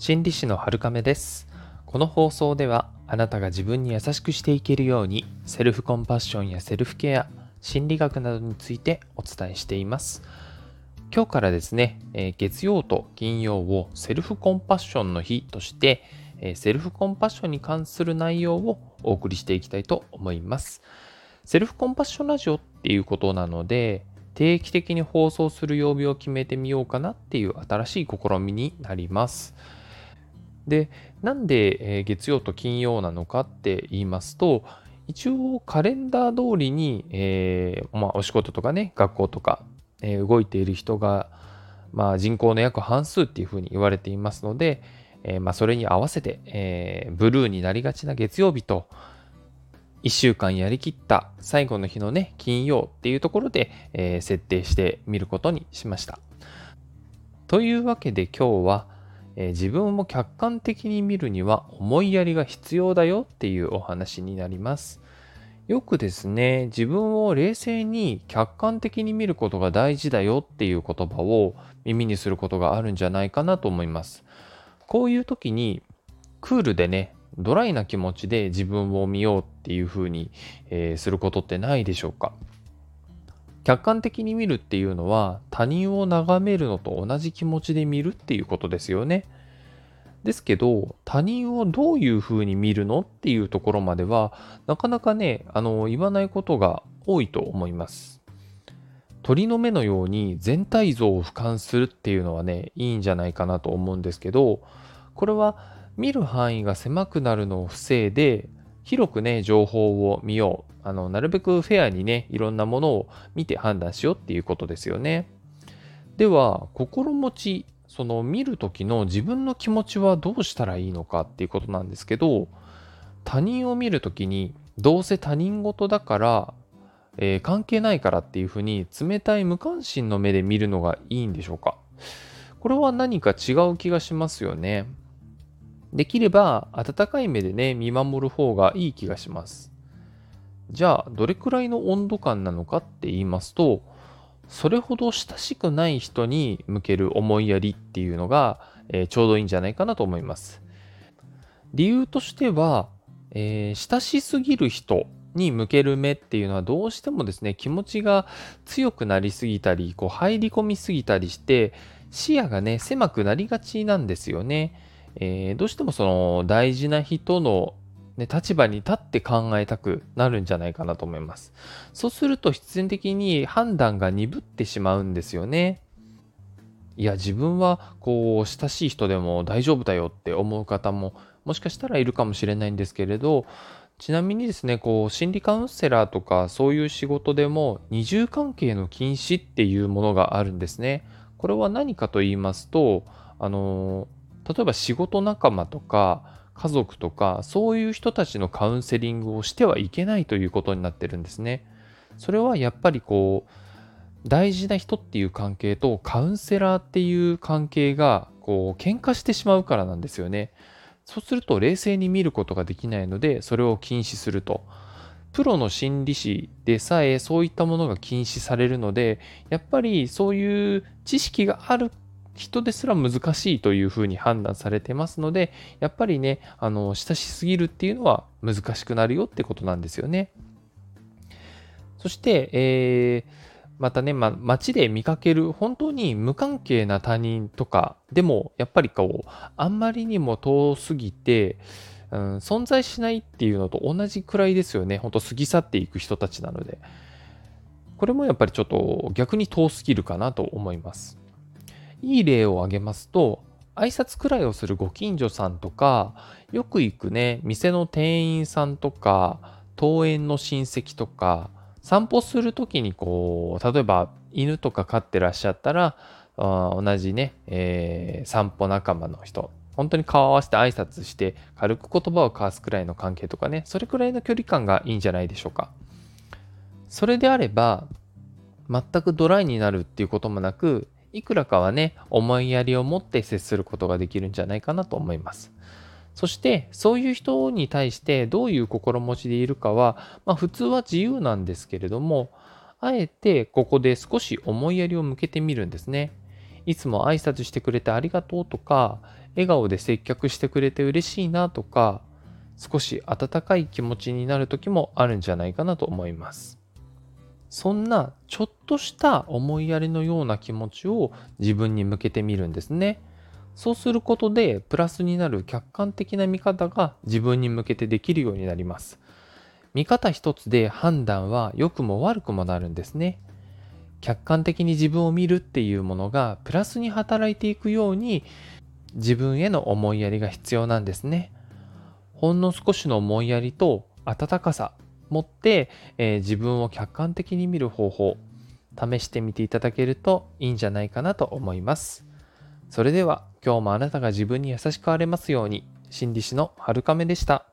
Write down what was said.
心理師の春亀です。この放送ではあなたが自分に優しくしていけるようにセルフコンパッションやセルフケア心理学などについてお伝えしています。今日からですね、月曜と金曜をセルフコンパッションの日として、セルフコンパッションに関する内容をお送りしていきたいと思います。セルフコンパッションラジオっていうことなので定期的に放送する曜日を決めてみようかなっていう新しい試みになります。で、なんで、月曜と金曜なのかって言いますと、一応カレンダー通りに、えー、まあ、お仕事とかね、学校とか、えー、動いている人が、まあ、人口の約半数っていうふうに言われていますので、えー、まあ、それに合わせて、えブルーになりがちな月曜日と、1週間やりきった最後の日のね、金曜っていうところで、え、設定してみることにしました。というわけで今日は、えー、自分を客観的に見るには思いやりが必要だよっていうお話になります。よくですね、自分を冷静に客観的に見ることが大事だよっていう言葉を耳にすることがあるんじゃないかなと思います。こういう時にクールでね、ドライな気持ちで自分を見ようっていうふうに、えー、することってないでしょうか客観的に見るっていうのは他人を眺めるのと同じ気持ちで見るっていうことですよね。ですけど他人をどういうふうに見るのっていうところまではなかなかねあの言わないことが多いと思います。鳥の目のように全体像を俯瞰するっていうのはねいいんじゃないかなと思うんですけどこれは見る範囲が狭くなるのを防いで、広くね、情報を見よう。あの、なるべくフェアにね、いろんなものを見て判断しようっていうことですよね。では、心持ち、その見る時の自分の気持ちはどうしたらいいのかっていうことなんですけど、他人を見る時に、どうせ他人事だから、えー、関係ないからっていうふうに冷たい無関心の目で見るのがいいんでしょうか？これは何か違う気がしますよね。できれば温かい目でね、見守る方がいい気がします。じゃあ、どれくらいの温度感なのかって言いますと、それほど親しくない人に向ける思いやりっていうのが、えー、ちょうどいいんじゃないかなと思います。理由としては、えー、親しすぎる人に向ける目っていうのはどうしてもですね、気持ちが強くなりすぎたり、こう入り込みすぎたりして、視野がね、狭くなりがちなんですよね。えー、どうしてもその大事な人の、ね、立場に立って考えたくなるんじゃないかなと思います。そうすると必然的に判断が鈍ってしまうんですよね。いや、自分はこう、親しい人でも大丈夫だよって思う方ももしかしたらいるかもしれないんですけれど、ちなみにですね、こう、心理カウンセラーとかそういう仕事でも二重関係の禁止っていうものがあるんですね。これは何かと言いますと、あの例えば仕事仲間とか家族とかそういう人たちのカウンセリングをしてはいけないということになってるんですね。それはやっぱりこう大事な人っていう関係とカウンセラーっていう関係がこう喧嘩してしまうからなんですよね。そうすると冷静に見ることができないのでそれを禁止すると。プロの心理師でさえそういったものが禁止されるのでやっぱりそういう知識がある人ですら難しいというふうに判断されてますので、やっぱりね、あの、親しすぎるっていうのは難しくなるよってことなんですよね。そして、えー、またね、ま、街で見かける本当に無関係な他人とかでも、やっぱりこう、あんまりにも遠すぎて、うん、存在しないっていうのと同じくらいですよね。本当過ぎ去っていく人たちなので。これもやっぱりちょっと逆に遠すぎるかなと思います。いい例を挙げますと、挨拶くらいをするご近所さんとか、よく行くね、店の店員さんとか、登園の親戚とか、散歩するときにこう、例えば犬とか飼ってらっしゃったら、同じね、えー、散歩仲間の人、本当に顔合わせて挨拶して、軽く言葉を交わすくらいの関係とかね、それくらいの距離感がいいんじゃないでしょうか。それであれば、全くドライになるっていうこともなく、いくらかはね、思いやりを持って接することができるんじゃないかなと思います。そして、そういう人に対してどういう心持ちでいるかは、まあ、普通は自由なんですけれども、あえてここで少し思いやりを向けてみるんですね。いつも挨拶してくれてありがとうとか、笑顔で接客してくれて嬉しいなとか少し温かい気持ちになる時もあるんじゃないかなと思いますそんなちょっとした思いやりのような気持ちを自分に向けてみるんですね。そうすることでプラスになる客観的な見方が自分に向けてできるようになります。見方一つで判断は良くも悪くもなるんですね。客観的に自分を見るっていうものがプラスに働いていくように自分への思いやりが必要なんですね。ほんの少しの思いやりと温かさ持って、えー、自分を客観的に見る方法試してみていただけるといいんじゃないかなと思います。それでは今日もあなたが自分に優しくあれますように心理師の春亀でした。